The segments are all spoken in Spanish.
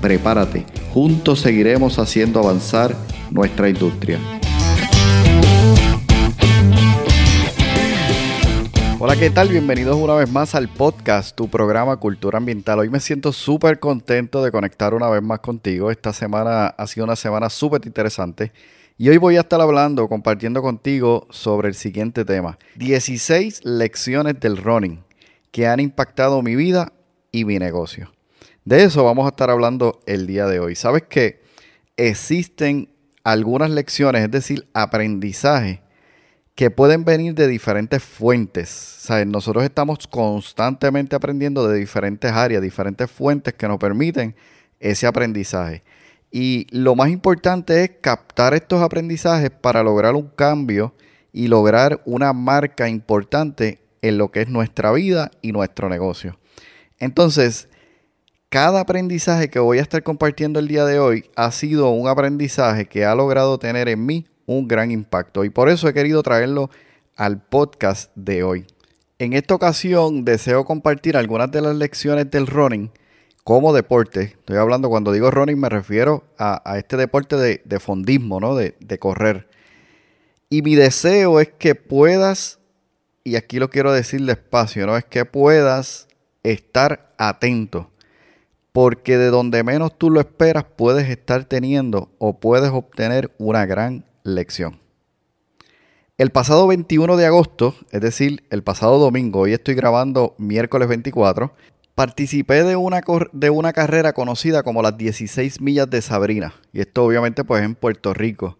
Prepárate, juntos seguiremos haciendo avanzar nuestra industria. Hola, ¿qué tal? Bienvenidos una vez más al podcast, tu programa Cultura Ambiental. Hoy me siento súper contento de conectar una vez más contigo. Esta semana ha sido una semana súper interesante. Y hoy voy a estar hablando, compartiendo contigo sobre el siguiente tema. 16 lecciones del running que han impactado mi vida y mi negocio. De eso vamos a estar hablando el día de hoy. ¿Sabes que existen algunas lecciones, es decir, aprendizaje que pueden venir de diferentes fuentes. Nosotros estamos constantemente aprendiendo de diferentes áreas, diferentes fuentes que nos permiten ese aprendizaje. Y lo más importante es captar estos aprendizajes para lograr un cambio y lograr una marca importante en lo que es nuestra vida y nuestro negocio. Entonces, cada aprendizaje que voy a estar compartiendo el día de hoy ha sido un aprendizaje que ha logrado tener en mí un gran impacto. Y por eso he querido traerlo al podcast de hoy. En esta ocasión deseo compartir algunas de las lecciones del running como deporte. Estoy hablando, cuando digo running me refiero a, este deporte de, fondismo, ¿no? De, de correr. Y mi deseo es que puedas, y aquí lo quiero decir despacio, ¿no? Es que puedas estar atento. Porque de donde menos tú lo esperas puedes estar teniendo o puedes obtener una gran lección. El pasado 21 de agosto, es decir, el pasado domingo, hoy estoy grabando miércoles 24, participé de una, de una carrera conocida como las 16 millas de Sabrina. Y esto obviamente pues en Puerto Rico.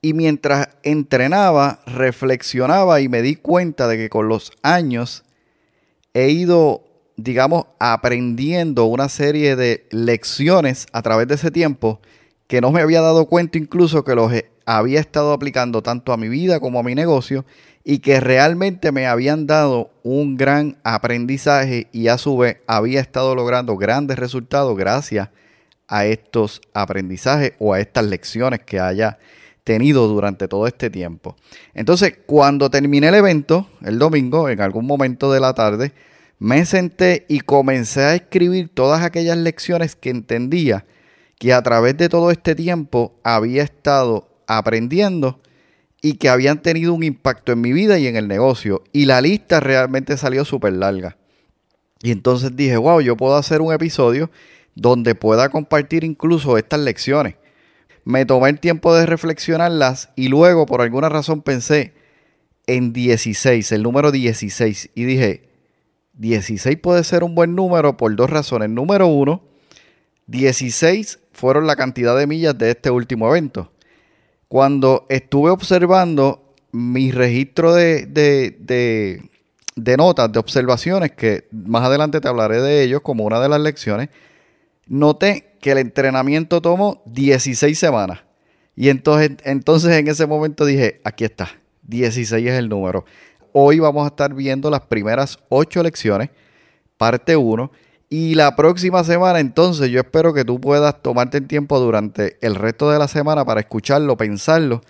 Y mientras entrenaba, reflexionaba y me di cuenta de que con los años he ido, digamos, aprendiendo una serie de lecciones a través de ese tiempo que no me había dado cuenta incluso que los había estado aplicando tanto a mi vida como a mi negocio y que realmente me habían dado un gran aprendizaje y a su vez había estado logrando grandes resultados gracias a estos aprendizajes o a estas lecciones que haya tenido durante todo este tiempo. Entonces, cuando terminé el evento, el domingo, en algún momento de la tarde, me senté y comencé a escribir todas aquellas lecciones que entendía que a través de todo este tiempo había estado aprendiendo y que habían tenido un impacto en mi vida y en el negocio. Y la lista realmente salió súper larga. Y entonces dije, wow, yo puedo hacer un episodio donde pueda compartir incluso estas lecciones. Me tomé el tiempo de reflexionarlas y luego por alguna razón pensé en 16, el número 16. Y dije, 16 puede ser un buen número por dos razones. Número uno, 16 fueron la cantidad de millas de este último evento. Cuando estuve observando mi registro de, de, notas, de observaciones, que más adelante te hablaré de ellos como una de las lecciones, noté que el entrenamiento tomó 16 semanas. Y entonces, entonces en ese momento dije, aquí está, 16 es el número. Hoy vamos a estar viendo las primeras 8 lecciones, parte 1. Y la próxima semana, entonces, yo espero que tú puedas tomarte el tiempo durante el resto de la semana para escucharlo, pensarlo.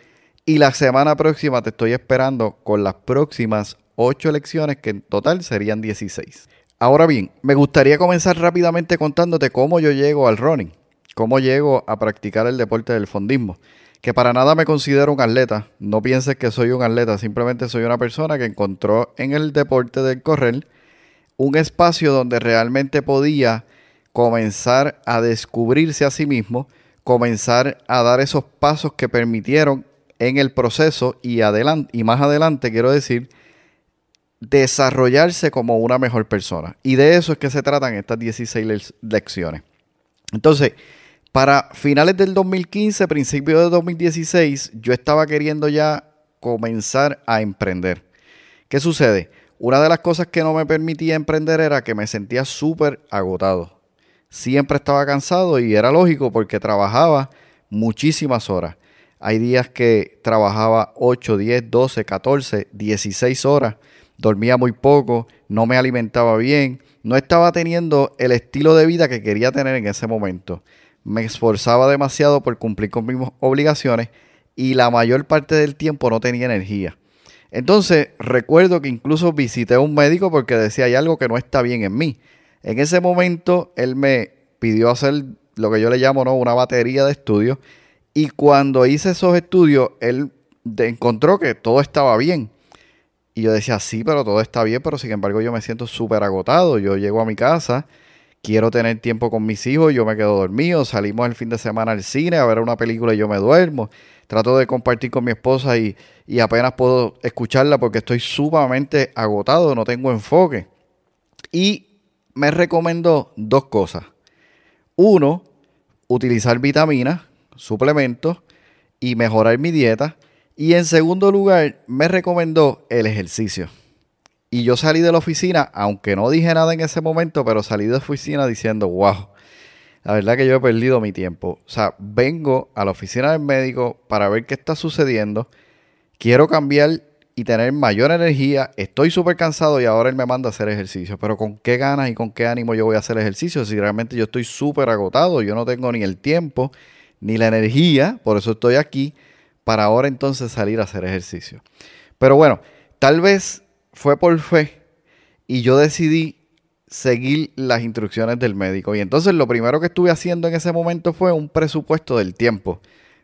Y la semana próxima te estoy esperando con las próximas 8 lecciones, que en total serían 16. Ahora bien, me gustaría comenzar rápidamente contándote cómo yo llego al running, cómo llego a practicar el deporte del fondismo. Que para nada me considero un atleta, no pienses que soy un atleta, simplemente soy una persona que encontró en el deporte del correr un espacio donde realmente podía comenzar a descubrirse a sí mismo, comenzar a dar esos pasos que permitieron en el proceso y, adelante, y más adelante, quiero decir, desarrollarse como una mejor persona. Y de eso es que se tratan estas 16 lecciones. Entonces, para finales del 2015, principios de 2016, yo estaba queriendo ya comenzar a emprender. ¿Qué sucede? Una de las cosas que no me permitía emprender era que me sentía súper agotado. Siempre estaba cansado y era lógico porque trabajaba muchísimas horas. Hay días que trabajaba 8, 10, 12, 14, 16 horas, dormía muy poco, no me alimentaba bien, no estaba teniendo el estilo de vida que quería tener en ese momento. Me esforzaba demasiado por cumplir con mis obligaciones y la mayor parte del tiempo no tenía energía. Entonces recuerdo que incluso visité a un médico porque decía hay algo que no está bien en mí. En ese momento él me pidió hacer lo que yo le llamo ¿no? una batería de estudios y cuando hice esos estudios él encontró que todo estaba bien. Y yo decía, sí, pero todo está bien, pero sin embargo yo me siento súper agotado. Yo llego a mi casa, quiero tener tiempo con mis hijos, yo me quedo dormido, salimos el fin de semana al cine a ver una película y yo me duermo trato de compartir con mi esposa y, apenas puedo escucharla porque estoy sumamente agotado, no tengo enfoque. Y me recomendó dos cosas. Uno, utilizar vitaminas, suplementos y mejorar mi dieta. Y en segundo lugar, me recomendó el ejercicio. Y yo salí de la oficina, aunque no dije nada en ese momento, pero salí de la oficina diciendo, wow, la verdad que yo he perdido mi tiempo. O sea, vengo a la oficina del médico para ver qué está sucediendo. Quiero cambiar y tener mayor energía. Estoy súper cansado y ahora él me manda a hacer ejercicio. Pero con qué ganas y con qué ánimo yo voy a hacer ejercicio si realmente yo estoy súper agotado. Yo no tengo ni el tiempo ni la energía. Por eso estoy aquí para ahora entonces salir a hacer ejercicio. Pero bueno, tal vez fue por fe y yo decidí seguir las instrucciones del médico. Y entonces lo primero que estuve haciendo en ese momento fue un presupuesto del tiempo,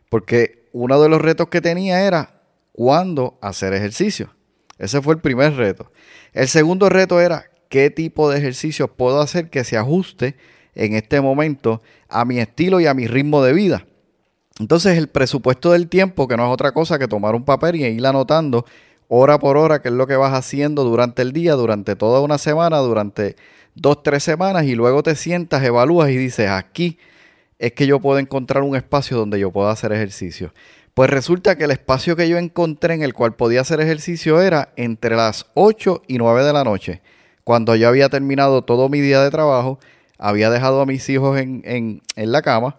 porque uno de los retos que tenía era cuándo hacer ejercicio. Ese fue el primer reto. El segundo reto era qué tipo de ejercicio puedo hacer que se ajuste en este momento a mi estilo y a mi ritmo de vida. Entonces el presupuesto del tiempo, que no es otra cosa que tomar un papel y ir anotando hora por hora qué es lo que vas haciendo durante el día, durante toda una semana, durante dos, tres semanas y luego te sientas, evalúas y dices, aquí es que yo puedo encontrar un espacio donde yo pueda hacer ejercicio. Pues resulta que el espacio que yo encontré en el cual podía hacer ejercicio era entre las 8 y 9 de la noche, cuando yo había terminado todo mi día de trabajo, había dejado a mis hijos en, en, en la cama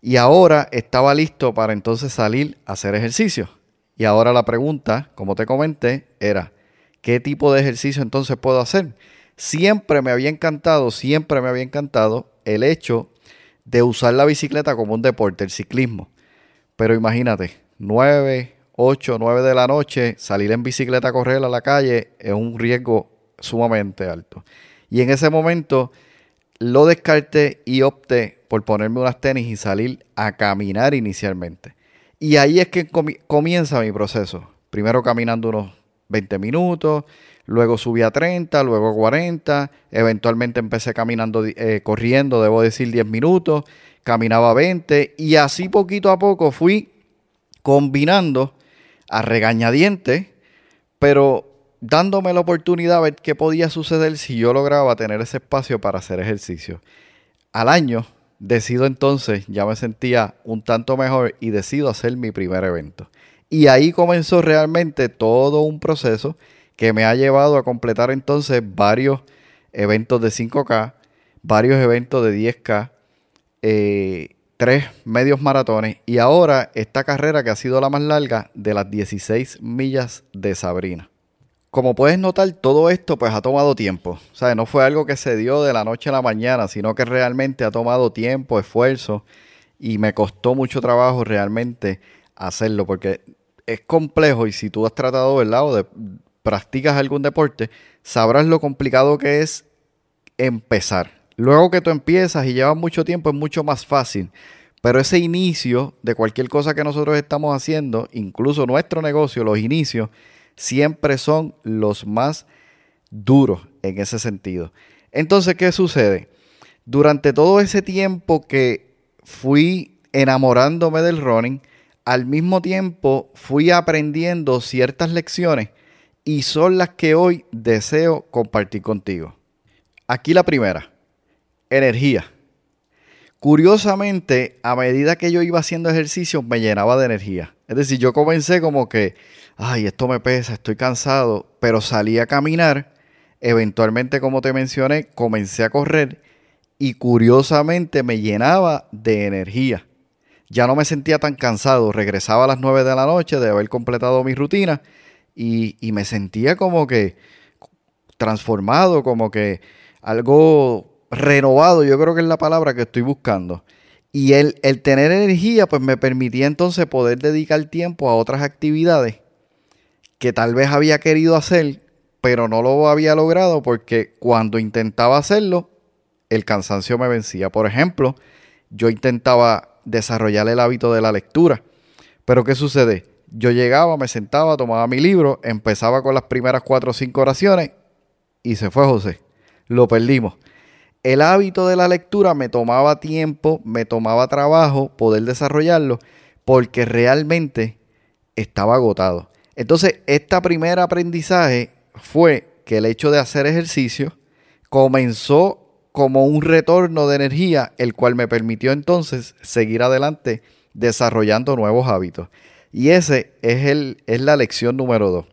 y ahora estaba listo para entonces salir a hacer ejercicio. Y ahora la pregunta, como te comenté, era, ¿qué tipo de ejercicio entonces puedo hacer? Siempre me había encantado, siempre me había encantado el hecho de usar la bicicleta como un deporte, el ciclismo. Pero imagínate, 9, 8, 9 de la noche, salir en bicicleta a correr a la calle es un riesgo sumamente alto. Y en ese momento lo descarté y opté por ponerme unas tenis y salir a caminar inicialmente. Y ahí es que comienza mi proceso. Primero caminando unos 20 minutos, luego subí a 30, luego a 40, eventualmente empecé caminando, eh, corriendo, debo decir 10 minutos, caminaba 20 y así poquito a poco fui combinando a regañadientes, pero dándome la oportunidad de ver qué podía suceder si yo lograba tener ese espacio para hacer ejercicio. Al año decido entonces, ya me sentía un tanto mejor y decido hacer mi primer evento. Y ahí comenzó realmente todo un proceso que me ha llevado a completar entonces varios eventos de 5K, varios eventos de 10K, eh, tres medios maratones y ahora esta carrera que ha sido la más larga de las 16 millas de Sabrina. Como puedes notar, todo esto pues ha tomado tiempo. O sea, no fue algo que se dio de la noche a la mañana, sino que realmente ha tomado tiempo, esfuerzo y me costó mucho trabajo realmente hacerlo porque es complejo y si tú has tratado, ¿verdad? O de, practicas algún deporte, sabrás lo complicado que es empezar. Luego que tú empiezas y llevas mucho tiempo es mucho más fácil. Pero ese inicio de cualquier cosa que nosotros estamos haciendo, incluso nuestro negocio, los inicios, siempre son los más duros en ese sentido. Entonces, ¿qué sucede? Durante todo ese tiempo que fui enamorándome del running, al mismo tiempo fui aprendiendo ciertas lecciones y son las que hoy deseo compartir contigo. Aquí la primera, energía. Curiosamente, a medida que yo iba haciendo ejercicio, me llenaba de energía. Es decir, yo comencé como que, ay, esto me pesa, estoy cansado, pero salí a caminar. Eventualmente, como te mencioné, comencé a correr y curiosamente me llenaba de energía. ya no me sentía tan cansado. Regresaba a las 9 de la noche de haber completado mi rutina y, y me sentía como que transformado, como que algo renovado, yo creo que es la palabra que estoy buscando. Y el, el, tener energía, pues me permitía entonces poder dedicar tiempo a otras actividades que tal vez había querido hacer, pero no lo había logrado porque cuando intentaba hacerlo, el cansancio me vencía. Por ejemplo, yo intentaba desarrollar el hábito de la lectura, pero ¿qué sucede? Yo llegaba, me sentaba, tomaba mi libro, empezaba con las primeras cuatro o cinco oraciones y se fue José. Lo perdimos. El hábito de la lectura me tomaba tiempo, me tomaba trabajo poder desarrollarlo porque realmente estaba agotado. Entonces, este primer aprendizaje fue que el hecho de hacer ejercicio comenzó como un retorno de energía, el cual me permitió entonces seguir adelante desarrollando nuevos hábitos. Y ese es, el, es la lección número dos.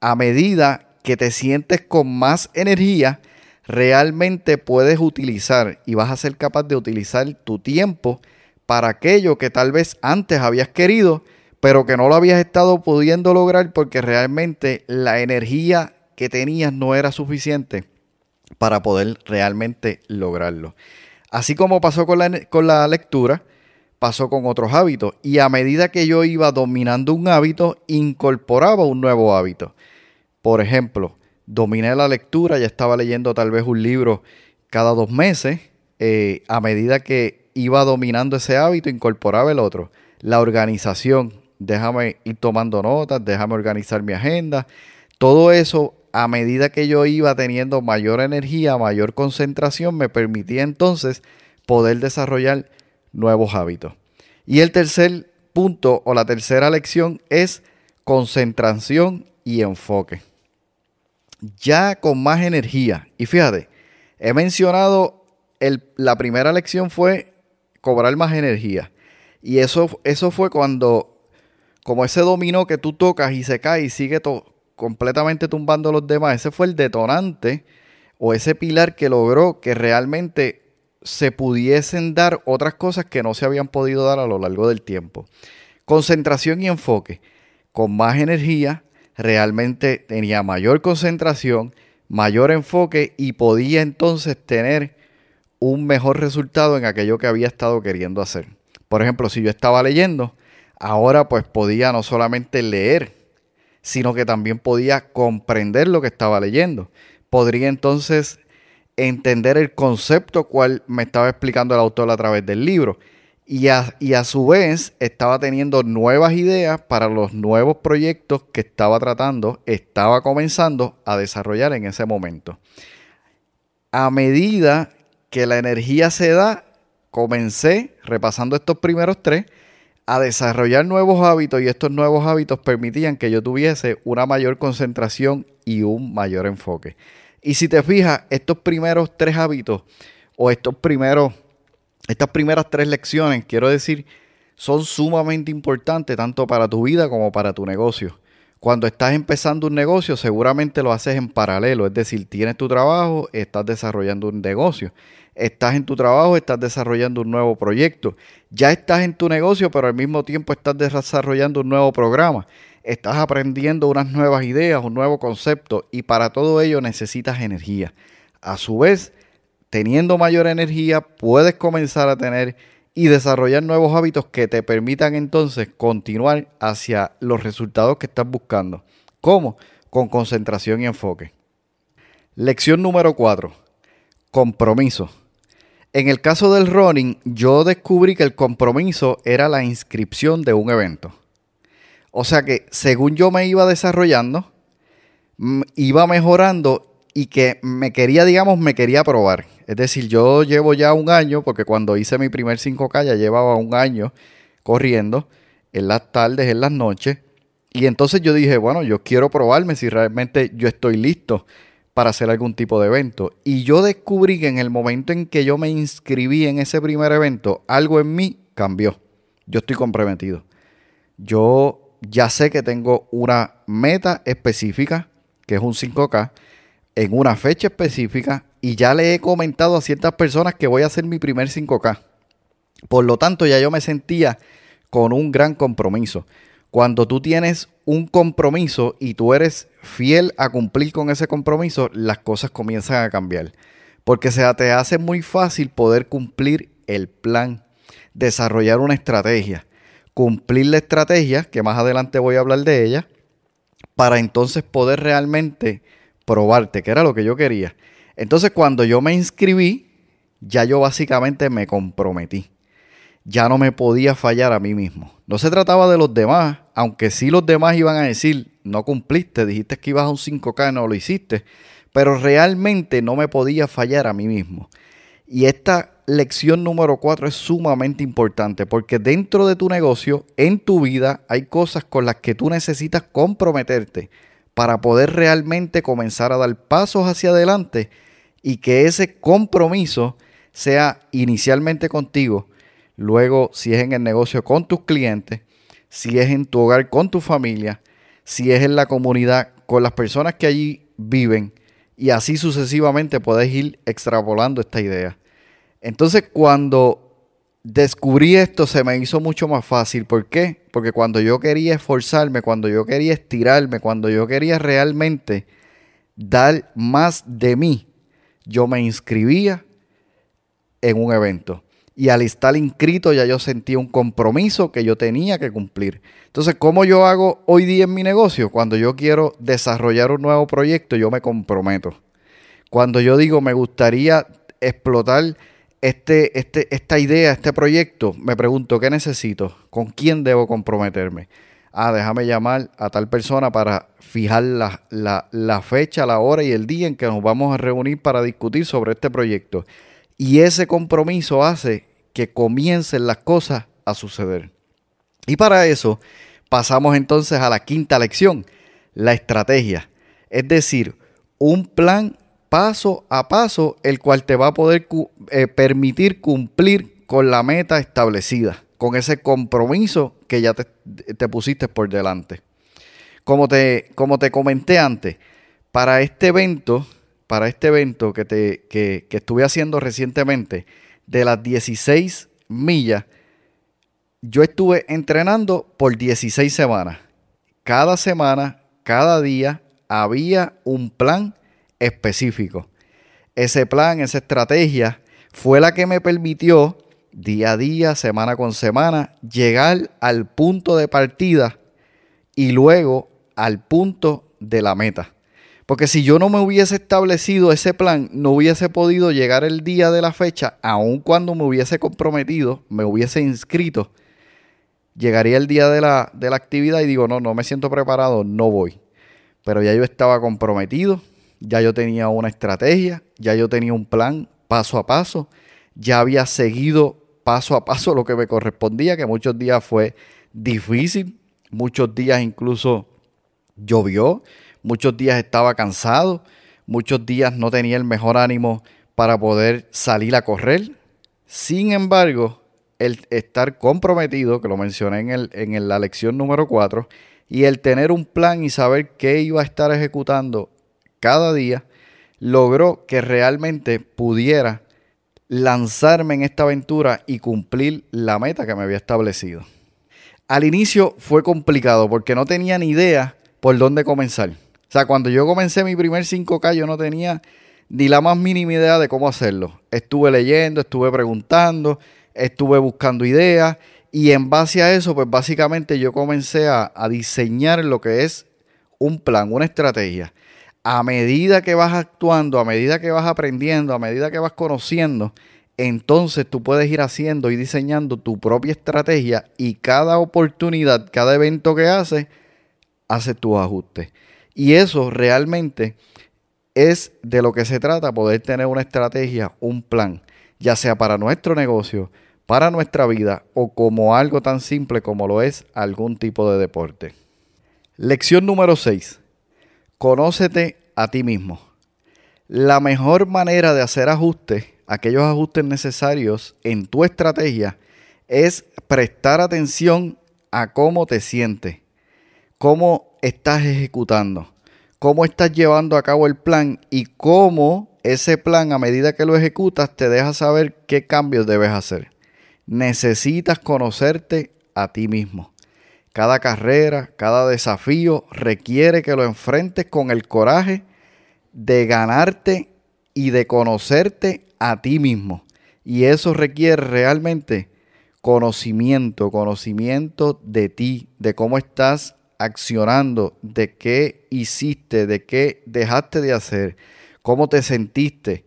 A medida que te sientes con más energía, realmente puedes utilizar y vas a ser capaz de utilizar tu tiempo para aquello que tal vez antes habías querido, pero que no lo habías estado pudiendo lograr porque realmente la energía que tenías no era suficiente para poder realmente lograrlo. Así como pasó con la, con la lectura, pasó con otros hábitos. Y a medida que yo iba dominando un hábito, incorporaba un nuevo hábito. Por ejemplo, dominé la lectura, ya estaba leyendo tal vez un libro cada dos meses. Eh, a medida que iba dominando ese hábito, incorporaba el otro. La organización, déjame ir tomando notas, déjame organizar mi agenda. Todo eso a medida que yo iba teniendo mayor energía, mayor concentración, me permitía entonces poder desarrollar nuevos hábitos. Y el tercer punto o la tercera lección es concentración y enfoque. Ya con más energía. Y fíjate, he mencionado, la primera lección fue cobrar más energía. Y eso, eso fue cuando, como ese dominó que tú tocas y se cae y sigue completamente tumbando a los demás, ese fue el detonante o ese pilar que logró que realmente se pudiesen dar otras cosas que no se habían podido dar a lo largo del tiempo. Concentración y enfoque. Con más energía, realmente tenía mayor concentración, mayor enfoque y podía entonces tener un mejor resultado en aquello que había estado queriendo hacer. Por ejemplo, si yo estaba leyendo, ahora pues podía no solamente leer sino que también podía comprender lo que estaba leyendo. Podría entonces entender el concepto cual me estaba explicando el autor a través del libro. Y a, y a, su vez estaba teniendo nuevas ideas para los nuevos proyectos que estaba tratando, estaba comenzando a desarrollar en ese momento. A medida que la energía se da, comencé, repasando estos primeros tres, a desarrollar nuevos hábitos y estos nuevos hábitos permitían que yo tuviese una mayor concentración y un mayor enfoque. Y si te fijas, estos primeros tres hábitos o estos primeros, estas primeras tres lecciones, quiero decir, son sumamente importantes tanto para tu vida como para tu negocio. Cuando estás empezando un negocio, seguramente lo haces en paralelo, es decir, tienes tu trabajo, estás desarrollando un negocio estás en tu trabajo, estás desarrollando un nuevo proyecto, ya estás en tu negocio, pero al mismo tiempo estás desarrollando un nuevo programa, estás aprendiendo unas nuevas ideas, un nuevo concepto y para todo ello necesitas energía. A su vez, teniendo mayor energía, puedes comenzar a tener y desarrollar nuevos hábitos que te permitan entonces continuar hacia los resultados que estás buscando. ¿Cómo? Con concentración y enfoque. Lección número 4. Compromiso. En el caso del running, yo descubrí que el compromiso era la inscripción de un evento. O sea que según yo me iba desarrollando, iba mejorando y que me quería, digamos, me quería probar. Es decir, yo llevo ya un año, porque cuando hice mi primer 5K ya llevaba un año corriendo en las tardes, en las noches. Y entonces yo dije, bueno, yo quiero probarme si realmente yo estoy listo para hacer algún tipo de evento. Y yo descubrí que en el momento en que yo me inscribí en ese primer evento, algo en mí cambió. Yo estoy comprometido. Yo ya sé que tengo una meta específica, que es un 5K, en una fecha específica, y ya le he comentado a ciertas personas que voy a hacer mi primer 5K. Por lo tanto, ya yo me sentía con un gran compromiso. Cuando tú tienes un compromiso y tú eres fiel a cumplir con ese compromiso, las cosas comienzan a cambiar. Porque se te hace muy fácil poder cumplir el plan, desarrollar una estrategia, cumplir la estrategia, que más adelante voy a hablar de ella, para entonces poder realmente probarte, que era lo que yo quería. Entonces cuando yo me inscribí, ya yo básicamente me comprometí. Ya no me podía fallar a mí mismo. No se trataba de los demás, aunque sí los demás iban a decir, no cumpliste, dijiste que ibas a un 5K y no lo hiciste, pero realmente no me podía fallar a mí mismo. Y esta lección número 4 es sumamente importante porque dentro de tu negocio, en tu vida, hay cosas con las que tú necesitas comprometerte para poder realmente comenzar a dar pasos hacia adelante y que ese compromiso sea inicialmente contigo, luego si es en el negocio con tus clientes, si es en tu hogar con tu familia, si es en la comunidad con las personas que allí viven y así sucesivamente puedes ir extrapolando esta idea. Entonces cuando descubrí esto se me hizo mucho más fácil. ¿Por qué? Porque cuando yo quería esforzarme, cuando yo quería estirarme, cuando yo quería realmente dar más de mí, yo me inscribía en un evento. Y al estar inscrito ya yo sentía un compromiso que yo tenía que cumplir. Entonces, ¿cómo yo hago hoy día en mi negocio? Cuando yo quiero desarrollar un nuevo proyecto, yo me comprometo. Cuando yo digo, me gustaría explotar este, este, esta idea, este proyecto, me pregunto, ¿qué necesito? ¿Con quién debo comprometerme? Ah, déjame llamar a tal persona para fijar la, la fecha, la hora y el día en que nos vamos a reunir para discutir sobre este proyecto. Y ese compromiso hace que comiencen las cosas a suceder. Y para eso pasamos entonces a la quinta lección, la estrategia. Es decir, un plan paso a paso, el cual te va a poder eh, permitir cumplir con la meta establecida, con ese compromiso que ya te, pusiste por delante. Como te, como te comenté antes, para este evento, para este evento que, te, que, que estuve haciendo recientemente, de las 16 millas, yo estuve entrenando por 16 semanas. Cada semana, cada día, había un plan específico. Ese plan, esa estrategia fue la que me permitió día a día, semana con semana, llegar al punto de partida y luego al punto de la meta. Porque si yo no me hubiese establecido ese plan, no hubiese podido llegar el día de la fecha, aun cuando me hubiese comprometido, me hubiese inscrito. Llegaría el día de la, de la actividad y digo, no, no me siento preparado, no voy. Pero ya yo estaba comprometido, ya yo tenía una estrategia, ya yo tenía un plan paso a paso, ya había seguido paso a paso lo que me correspondía, que muchos días fue difícil, muchos días incluso llovió, muchos días estaba cansado, muchos días no tenía el mejor ánimo para poder salir a correr. Sin embargo, el estar comprometido, que lo mencioné en, el, en la lección número 4, y el tener un plan y saber qué iba a estar ejecutando cada día, logró que realmente pudiera lanzarme en esta aventura y cumplir la meta que me había establecido. Al inicio fue complicado porque no tenía ni idea por dónde comenzar. O sea, cuando yo comencé mi primer 5K yo no tenía ni la más mínima idea de cómo hacerlo. Estuve leyendo, estuve preguntando, estuve buscando ideas y en base a eso, pues básicamente yo comencé a, a diseñar lo que es un plan, una estrategia a medida que vas actuando, a medida que vas aprendiendo, a medida que vas conociendo, entonces tú puedes ir haciendo y diseñando tu propia estrategia y cada oportunidad, cada evento que haces, hace tus ajustes. Y eso realmente es de lo que se trata, poder tener una estrategia, un plan, ya sea para nuestro negocio, para nuestra vida o como algo tan simple como lo es algún tipo de deporte. Lección número 6 Conócete a ti mismo. La mejor manera de hacer ajustes, aquellos ajustes necesarios en tu estrategia, es prestar atención a cómo te sientes, cómo estás ejecutando, cómo estás llevando a cabo el plan y cómo ese plan a medida que lo ejecutas te deja saber qué cambios debes hacer. necesitas conocerte a ti mismo. Cada carrera, cada desafío requiere que lo enfrentes con el coraje de ganarte y de conocerte a ti mismo. Y eso requiere realmente conocimiento, conocimiento de ti, de cómo estás accionando, de qué hiciste, de qué dejaste de hacer, cómo te sentiste.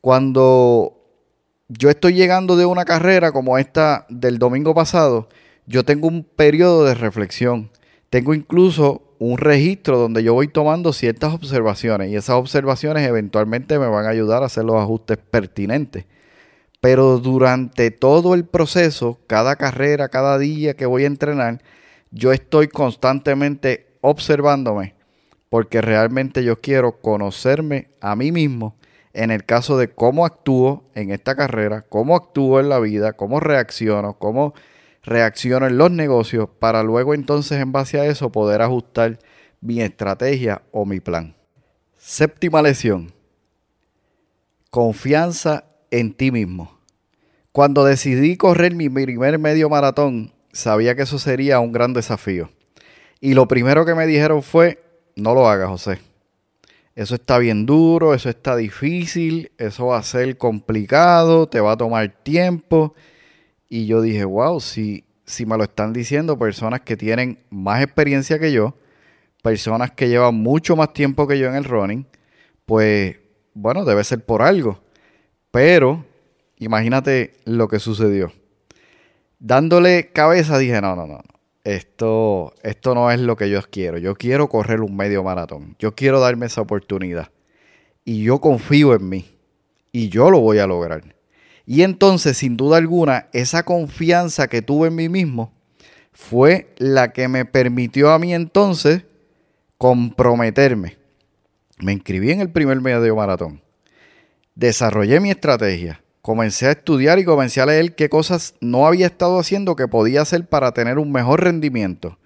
Cuando yo estoy llegando de una carrera como esta del domingo pasado, yo tengo un periodo de reflexión. Tengo incluso un registro donde yo voy tomando ciertas observaciones y esas observaciones eventualmente me van a ayudar a hacer los ajustes pertinentes. Pero durante todo el proceso, cada carrera, cada día que voy a entrenar, yo estoy constantemente observándome porque realmente yo quiero conocerme a mí mismo en el caso de cómo actúo en esta carrera, cómo actúo en la vida, cómo reacciono, cómo reacciono en los negocios, para luego entonces en base a eso poder ajustar mi estrategia o mi plan. Séptima lección. Confianza en ti mismo. Cuando decidí correr mi primer medio maratón, sabía que eso sería un gran desafío. Y lo primero que me dijeron fue, no lo hagas, José. Eso está bien duro, eso está difícil, eso va a ser complicado, te va a tomar tiempo. Y yo dije, wow, si, si me lo están diciendo personas que tienen más experiencia que yo, personas que llevan mucho más tiempo que yo en el running, pues bueno, debe ser por algo. Pero Imagínate lo que sucedió. Dándole cabeza dije, no, no, no, esto, esto no es lo que yo quiero. Yo quiero correr un medio maratón. Yo quiero darme esa oportunidad. Y yo confío en mí. Y yo lo voy a lograr. Y entonces, sin duda alguna, esa confianza que tuve en mí mismo fue la que me permitió a mí entonces comprometerme. Me inscribí en el primer medio maratón. Desarrollé mi estrategia comencé a estudiar y comencé a leer qué cosas no había estado haciendo que podía hacer para tener un mejor rendimiento.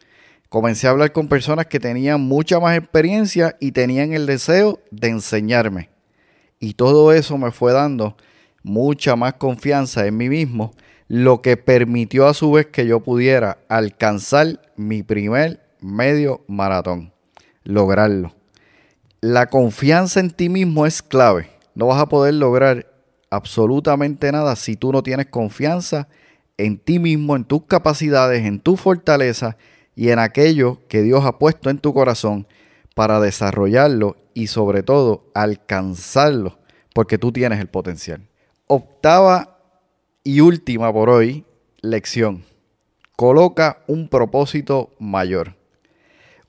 Comencé a hablar con personas que tenían mucha más experiencia y tenían el deseo de enseñarme. Y todo eso me fue dando mucha más confianza en mí mismo, lo que permitió a su vez que yo pudiera alcanzar mi primer medio maratón, lograrlo. La confianza en ti mismo es clave. No vas a poder lograr absolutamente nada si tú no tienes confianza en ti mismo, en tus capacidades, en tu fortaleza y en aquello que Dios ha puesto en tu corazón para desarrollarlo y sobre todo alcanzarlo, porque tú tienes el potencial. Octava y última por hoy lección. Coloca un propósito mayor.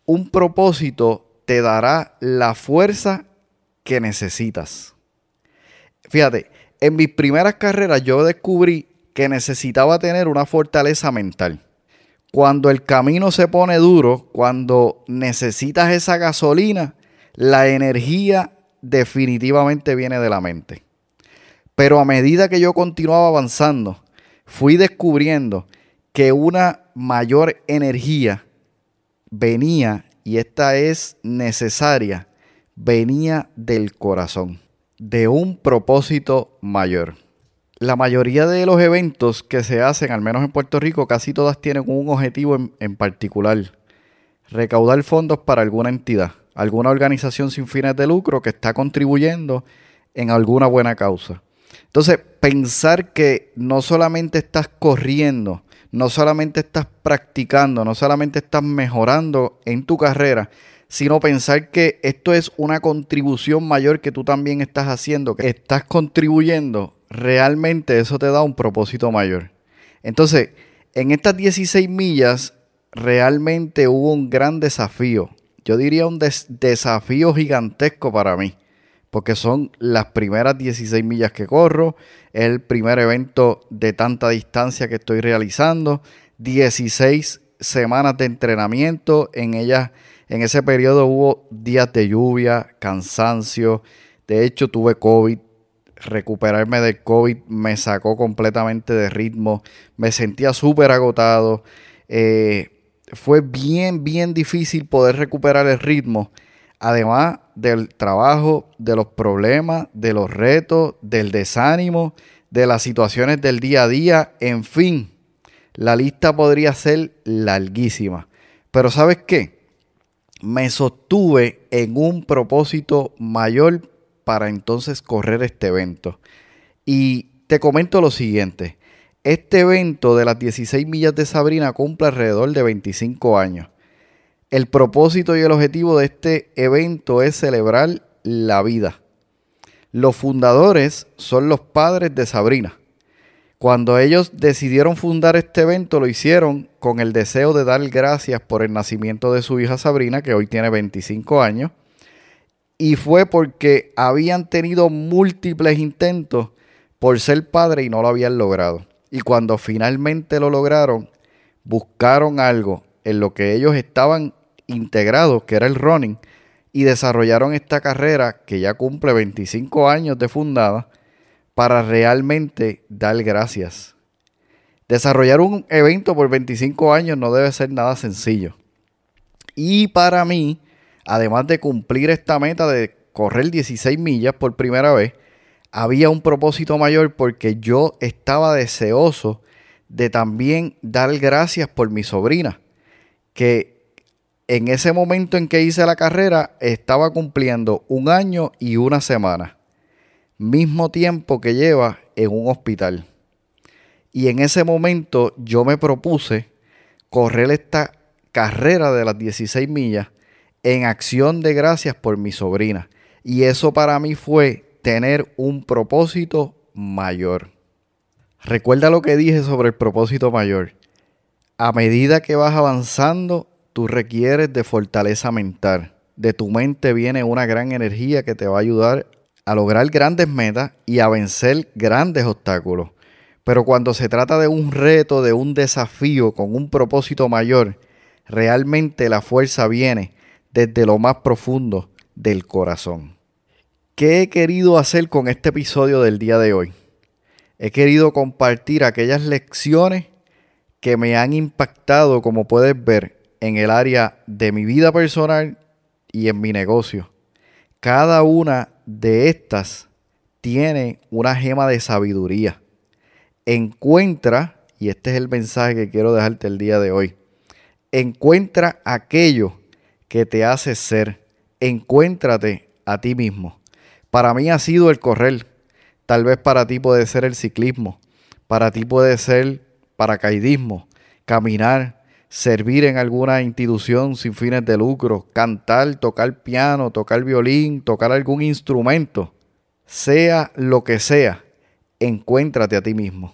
Un propósito te dará la fuerza que necesitas. Fíjate, en mis primeras carreras yo descubrí que necesitaba tener una fortaleza mental. Cuando el camino se pone duro, cuando necesitas esa gasolina, la energía definitivamente viene de la mente. Pero a medida que yo continuaba avanzando, fui descubriendo que una mayor energía venía, y esta es necesaria, venía del corazón de un propósito mayor. La mayoría de los eventos que se hacen, al menos en Puerto Rico, casi todas tienen un objetivo en, particular. Recaudar fondos para alguna entidad, alguna organización sin fines de lucro que está contribuyendo en alguna buena causa. Entonces, pensar que no solamente estás corriendo, no solamente estás practicando, no solamente estás mejorando en tu carrera, sino pensar que esto es una contribución mayor que tú también estás haciendo, que estás contribuyendo, realmente eso te da un propósito mayor. Entonces, en estas 16 millas realmente hubo un gran desafío. Yo diría un desafío gigantesco para mí, porque son las primeras 16 millas que corro, el primer evento de tanta distancia que estoy realizando, 16 semanas de entrenamiento, en ellas en ese periodo hubo días de lluvia, cansancio. De hecho, tuve COVID. Recuperarme del COVID me sacó completamente de ritmo. Me sentía súper agotado. Eh, fue bien, bien difícil poder recuperar el ritmo. Además del trabajo, de los problemas, de los retos, del desánimo, de las situaciones del día a día, en fin, la lista podría ser larguísima. Pero ¿sabes qué? Me sostuve en un propósito mayor para entonces correr este evento. Y te comento lo siguiente. Este evento de las 16 millas de Sabrina cumple alrededor de 25 años. El propósito y el objetivo de este evento es celebrar la vida. Los fundadores son los padres de Sabrina. Cuando ellos decidieron fundar este evento, lo hicieron con el deseo de dar gracias por el nacimiento de su hija Sabrina, que hoy tiene 25 años, y fue porque habían tenido múltiples intentos por ser padre y no lo habían logrado. Y cuando finalmente lo lograron, buscaron algo en lo que ellos estaban integrados, que era el running, y desarrollaron esta carrera que ya cumple 25 años de fundada para realmente dar gracias. Desarrollar un evento por 25 años no debe ser nada sencillo. Y para mí, además de cumplir esta meta de correr 16 millas por primera vez, había un propósito mayor porque yo estaba deseoso de también dar gracias por mi sobrina, que en ese momento en que hice la carrera estaba cumpliendo un año y una semana mismo tiempo que lleva en un hospital. Y en ese momento yo me propuse correr esta carrera de las 16 millas en acción de gracias por mi sobrina. Y eso para mí fue tener un propósito mayor. Recuerda lo que dije sobre el propósito mayor. A medida que vas avanzando, tú requieres de fortaleza mental. De tu mente viene una gran energía que te va a ayudar a lograr grandes metas y a vencer grandes obstáculos. Pero cuando se trata de un reto, de un desafío con un propósito mayor, realmente la fuerza viene desde lo más profundo del corazón. ¿Qué he querido hacer con este episodio del día de hoy? He querido compartir aquellas lecciones que me han impactado, como puedes ver, en el área de mi vida personal y en mi negocio. Cada una de estas tiene una gema de sabiduría. Encuentra, y este es el mensaje que quiero dejarte el día de hoy, encuentra aquello que te hace ser. Encuéntrate a ti mismo. Para mí ha sido el correr. Tal vez para ti puede ser el ciclismo. Para ti puede ser paracaidismo, caminar, servir en alguna institución sin fines de lucro, cantar, tocar piano, tocar violín, tocar algún instrumento, sea lo que sea, encuéntrate a ti mismo.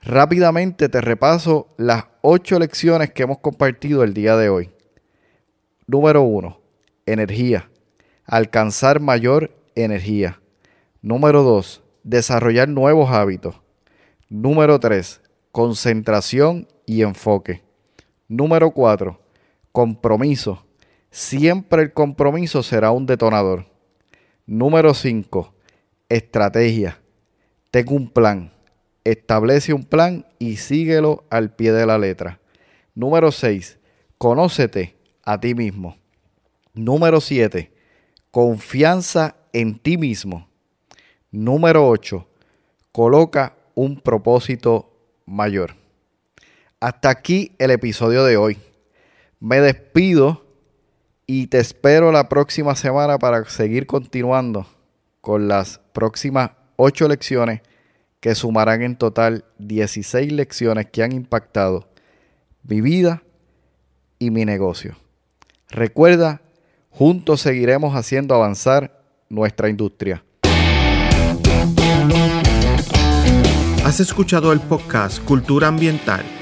Rápidamente te repaso las ocho lecciones que hemos compartido el día de hoy. Número uno, energía. Alcanzar mayor energía. Número dos, desarrollar nuevos hábitos. Número tres, concentración y enfoque. Número 4. Compromiso. Siempre el compromiso será un detonador. Número 5. Estrategia. Tengo un plan. Establece un plan y síguelo al pie de la letra. Número 6. Conócete a ti mismo. Número 7. Confianza en ti mismo. Número 8. Coloca un propósito mayor. Hasta aquí el episodio de hoy. Me despido y te espero la próxima semana para seguir continuando con las próximas 8 lecciones que sumarán en total 16 lecciones que han impactado mi vida y mi negocio. Recuerda, juntos seguiremos haciendo avanzar nuestra industria. Has escuchado el podcast Cultura Ambiental